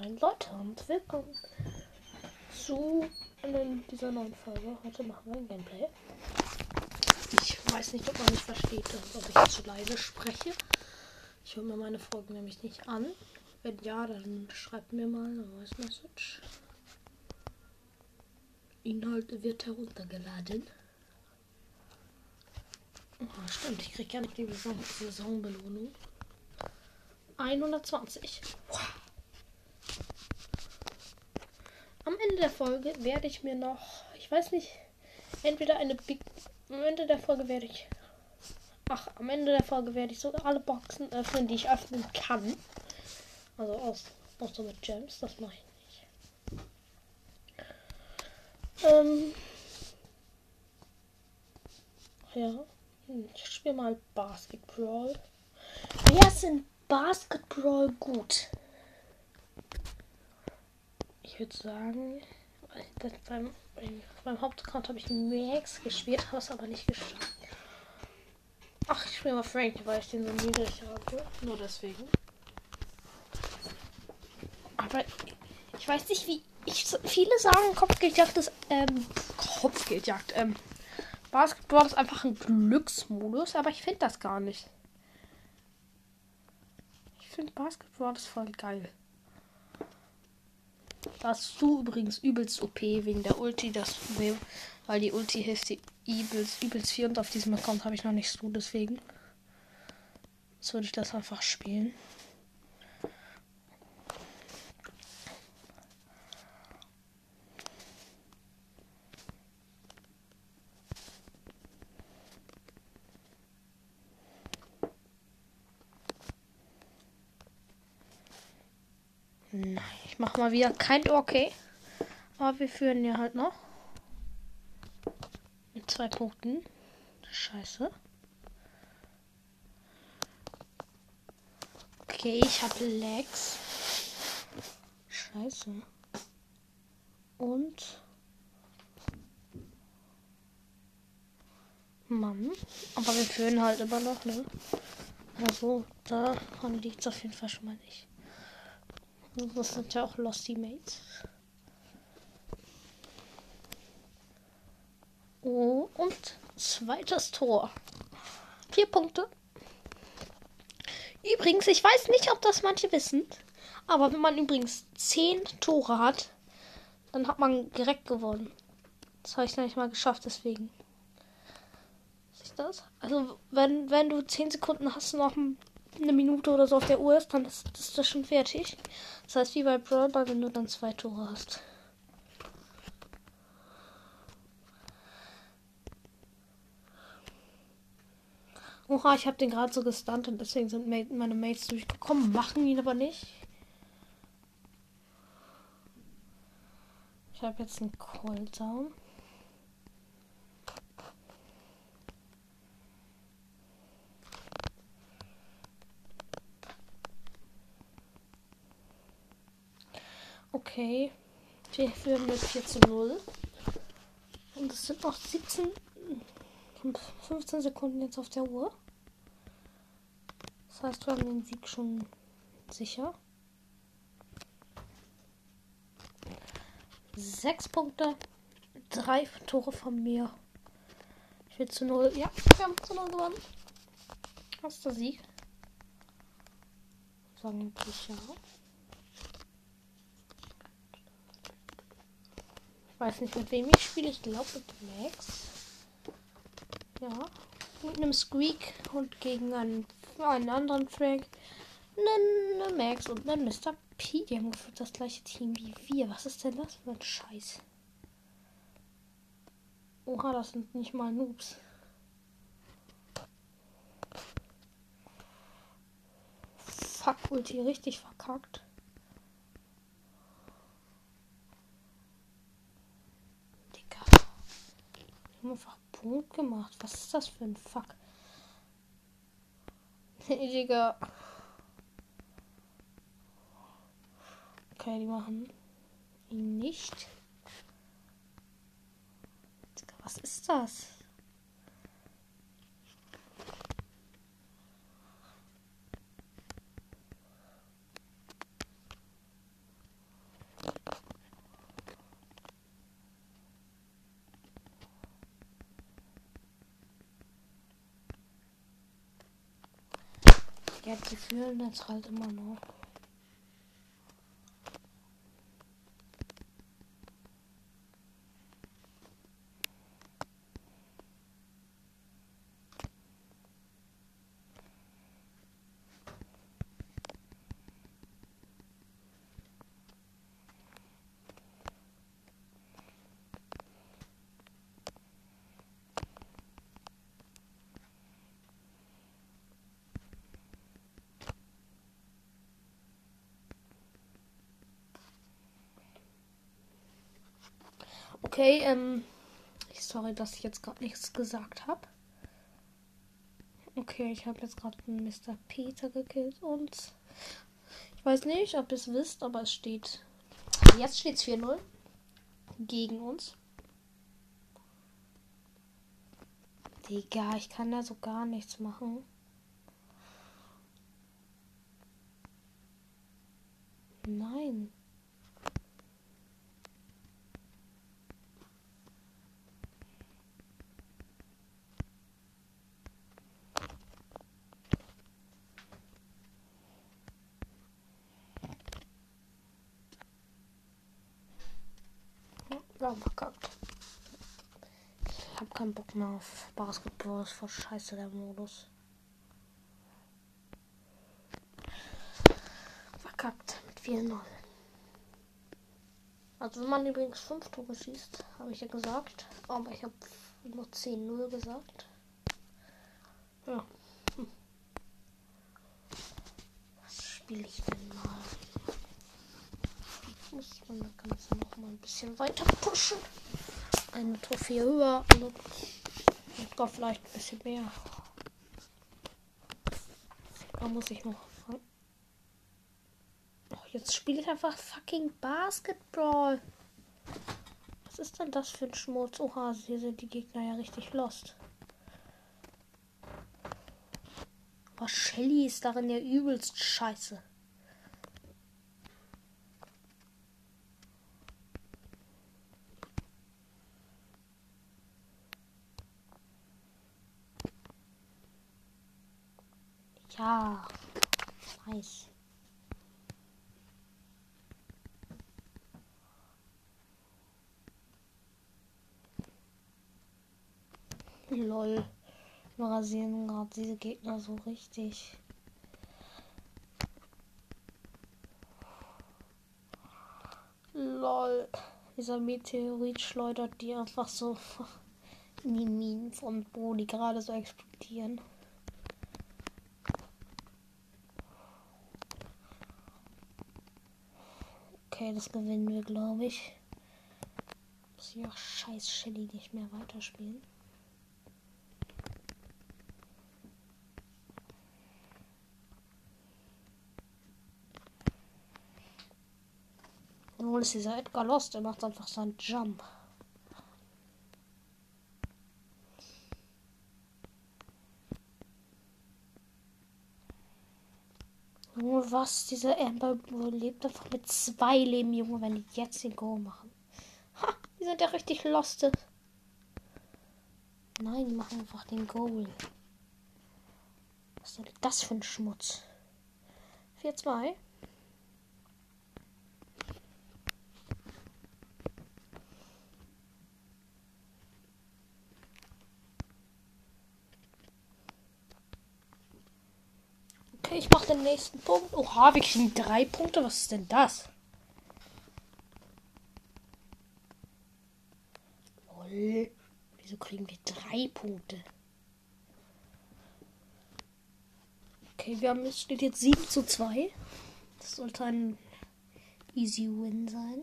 rein, Leute, und willkommen zu dieser neuen Folge. Heute machen wir ein Gameplay. Ich weiß nicht, ob man mich versteht, ob ich zu leise spreche. Ich höre mir meine Folgen nämlich nicht an. Wenn ja, dann schreibt mir mal eine Voice Message. Inhalt wird heruntergeladen. Oh, stimmt, ich kriege ja nicht die Saison Saisonbelohnung. 120. Am Ende der Folge werde ich mir noch, ich weiß nicht, entweder eine Big. Am Ende der Folge werde ich. Ach, am Ende der Folge werde ich sogar alle Boxen öffnen, die ich öffnen kann. Also aus, außer mit Gems, das mache ich nicht. Ähm. Ja. Ich spiele mal Basketball. Wer ist in Basketball gut? Ich würde sagen, beim, beim Hauptaccount habe ich Max gespielt, habe es aber nicht geschafft. Ach, ich spiele mal Frank, weil ich den so niedrig habe. Nur deswegen. Aber ich weiß nicht, wie. Ich, viele sagen, Kopfgeldjagd ist. Ähm, Kopfgeldjagd. Ähm, Basketball ist einfach ein Glücksmodus, aber ich finde das gar nicht. Ich finde Basketball ist voll geil. Das du übrigens übelst OP wegen der Ulti, das weil die Ulti hilft die übelst, übelst viel und auf diesem Account habe ich noch nicht so, deswegen. Jetzt würde ich das einfach spielen. Nein, ich mache mal wieder kein Okay. Aber wir führen ja halt noch. Mit zwei Punkten. Scheiße. Okay, ich habe Legs. Scheiße. Und. Mann. Aber wir führen halt immer noch, ne? Also, da liegt es auf jeden Fall schon mal nicht. Das sind ja auch Losty Mates. Oh, und zweites Tor. Vier Punkte. Übrigens, ich weiß nicht, ob das manche wissen, aber wenn man übrigens zehn Tore hat, dann hat man direkt gewonnen. Das habe ich noch nicht mal geschafft, deswegen. Siehst du das? Also, wenn, wenn du zehn Sekunden hast, noch ein eine Minute oder so auf der Uhr ist, dann ist, ist das schon fertig. Das heißt, wie bei Brawl wenn du dann zwei Tore hast. Oha, ich habe den gerade so gestunt und deswegen sind meine Mates durchgekommen, machen ihn aber nicht. Ich habe jetzt einen Cooldown. Okay. Wir führen mit 4 zu 0. Und es sind noch 17, 15 Sekunden jetzt auf der Uhr. Das heißt, wir haben den Sieg schon sicher. Sechs Punkte, drei Tore von mir. Ich will zu 0. Ja, wir haben zu 0 gewonnen. Ist der Sieg? Sagen wir ja. Weiß nicht, mit wem ich spiele. Ich glaube mit Max. Ja. Mit einem Squeak und gegen einen, einen anderen Frank. Einen Max und einen Mr. P. Die haben das gleiche Team wie wir. Was ist denn das für ein Scheiß? Oha, das sind nicht mal Noobs. Fuck, Ulti, richtig verkackt. haben einfach Punkt gemacht. Was ist das für ein Fuck? Digga. Okay, die machen ihn nicht. Digga, was ist das? Ja, die fühlen jetzt halt immer noch. Okay, ähm. Sorry, dass ich jetzt gerade nichts gesagt habe. Okay, ich habe jetzt gerade einen Mr. Peter gekillt und ich weiß nicht, ob ihr es wisst, aber es steht. Jetzt steht es 4-0 gegen uns. Digga, ich kann da so gar nichts machen. Nein. Ja, verkackt. Ich hab keinen Bock mehr auf Basketball. Ist voll scheiße der Modus. Verkackt mit 4-0. Also wenn man übrigens 5 Tore schießt, habe ich ja gesagt. Aber ich habe nur 10-0 gesagt. Ja. Hm. Was spiele ich denn mal? Muss man das Ganze noch mal ein bisschen weiter pushen. Eine Trophäe höher also, vielleicht ein bisschen mehr. Da muss ich noch. Oh, jetzt spiele ich einfach fucking Basketball. Was ist denn das für ein Schmutz? Oha, hier sind die Gegner ja richtig lost. Aber Shelly ist darin ja übelst scheiße. Ja. Nice. Lol. Wir rasieren gerade diese Gegner so richtig. Lol. Dieser Meteorit schleudert die einfach so in die Minen von Bo, die gerade so explodieren. Okay, das gewinnen wir, glaube ich. Muss ich auch scheiß Shelly nicht mehr weiterspielen. Obwohl ist dieser Edgar Lost, der macht einfach seinen Jump. Nur was, dieser Amber lebt einfach mit zwei Leben, Junge, wenn die jetzt den Go machen. Ha, die sind ja richtig lost. Nein, die machen einfach den Goal. Was ist denn das für ein Schmutz? 4-2. Den nächsten Punkt. Oha, wir kriegen drei Punkte. Was ist denn das? Lol. Wieso kriegen wir drei Punkte? Okay, wir haben, es steht jetzt 7 zu 2. Das sollte ein easy win sein.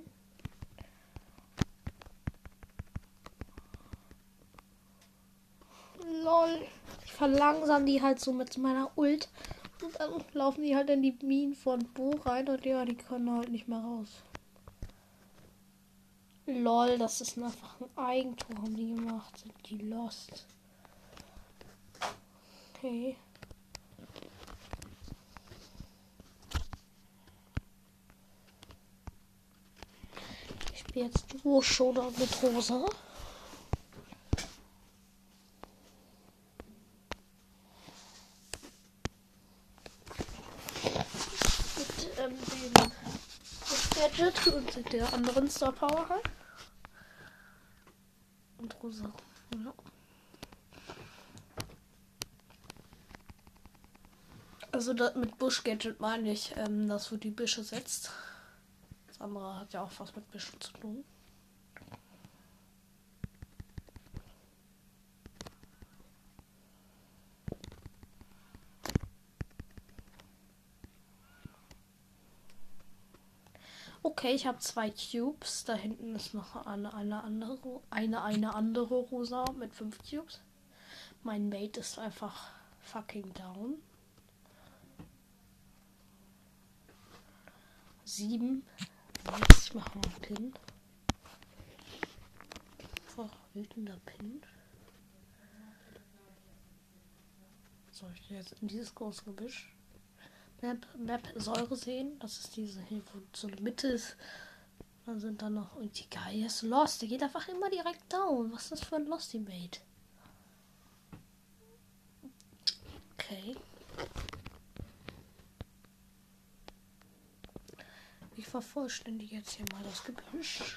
Lol. Ich verlangsam die halt so mit meiner Ult. Und dann laufen die halt in die Minen von Bo rein und ja, die können halt nicht mehr raus. Lol, das ist einfach ein Eigentor, haben die gemacht. Sind die lost. Okay. Ich spiele jetzt Duo Showdown mit Rosa. Das Gadget und der anderen Star Power halt. Und rosa. Ja. Also das mit Busch Gadget meine ich, ähm, dass wo die Büsche setzt. Das andere hat ja auch was mit Büschen zu tun. Okay, ich habe zwei Cubes. Da hinten ist noch eine, eine andere, eine, eine andere rosa mit fünf Cubes. Mein Mate ist einfach fucking down. Sieben. Jetzt ich mache mal einen Pin. Einfach wütender Pin. Soll ich jetzt in dieses große Gebüsch? Map, Map Säure sehen. Das ist diese hier, wo so eine Mitte ist. Dann sind da noch. Und die Guy ist lost. Der geht einfach immer direkt down. Was ist das für ein Losty Mate? Okay. Ich vervollständige jetzt hier mal das Gebüsch.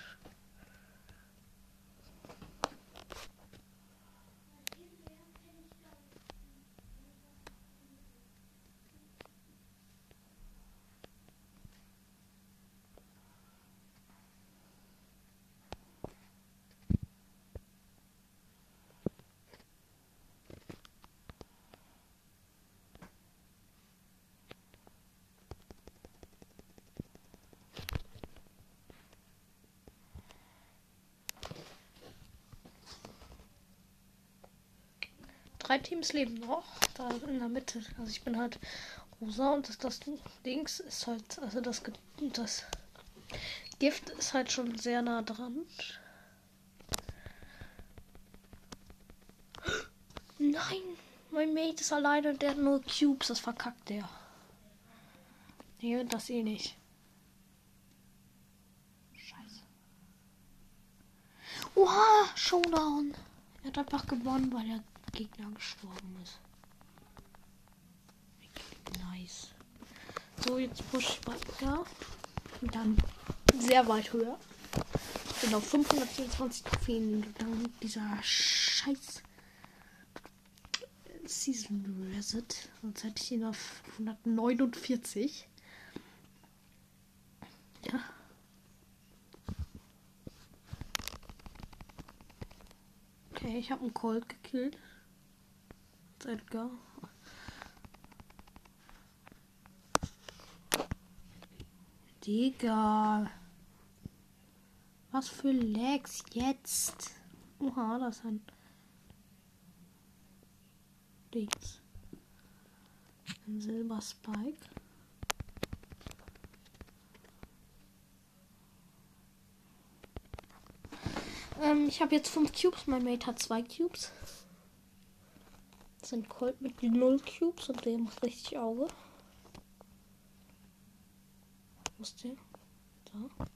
Drei Teams leben noch. Da in der Mitte. Also ich bin halt rosa und das, das Dings ist halt, also das, das Gift ist halt schon sehr nah dran. Nein, mein Mate ist alleine und der hat nur Cubes. Das verkackt der. Nee, das eh nicht. Scheiße. Oha, Showdown. Er hat einfach gewonnen, weil er Gegner gestorben ist. Nice. So, jetzt push ich weiter. Und dann sehr weit höher. Ich bin auf 524 Trophäen gegangen. Dieser Scheiß Season Reset. Sonst hätte ich ihn auf 149. Ja. Okay, ich habe einen Colt gekillt. Edgar. Digga. Was für Lags jetzt? Oha, das ist ein Dings. Ein Silber Spike. Ähm, ich habe jetzt fünf Cubes. Mein Mate hat zwei Cubes sind Colt mit 0 Cubes und der macht richtig Auge. Wo ist der? Da.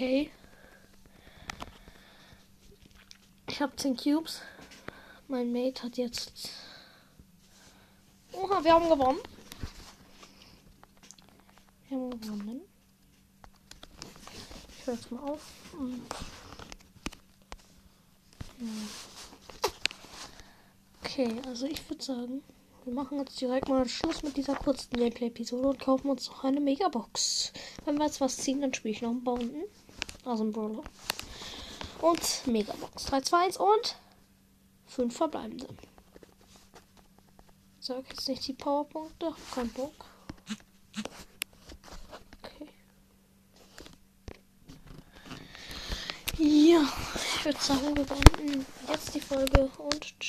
Okay. Ich habe 10 Cubes. Mein Mate hat jetzt. Oha, wir haben gewonnen. Wir haben gewonnen. Ich höre jetzt mal auf. Okay, also ich würde sagen, wir machen jetzt direkt mal Schluss mit dieser kurzen Gameplay-Episode und kaufen uns noch eine Megabox. Wenn wir jetzt was ziehen, dann spiele ich noch einen Bounden. Also einen Brawler. Und Megabox. 3, 2, 1 und 5 verbleibende. Sag jetzt nicht die Powerpunkte. Kein Bock. Okay. Ja, ich würde sagen, wir beenden jetzt die Folge und tschüss.